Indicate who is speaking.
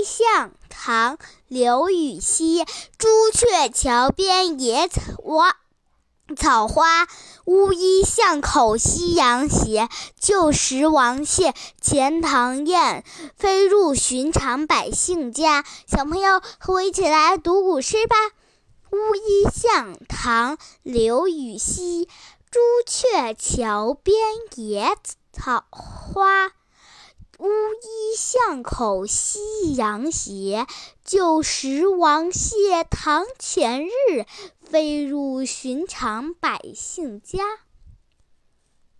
Speaker 1: 乌衣巷，唐·刘禹锡。朱雀桥边野草草花，乌衣巷口夕阳斜。旧时王谢钱塘堰，飞入寻常百姓家。小朋友，和我一起来读古诗吧。乌衣巷，唐·刘禹锡。朱雀桥边野草花，巷口夕阳斜。旧时王谢堂前日，飞入寻常百姓家。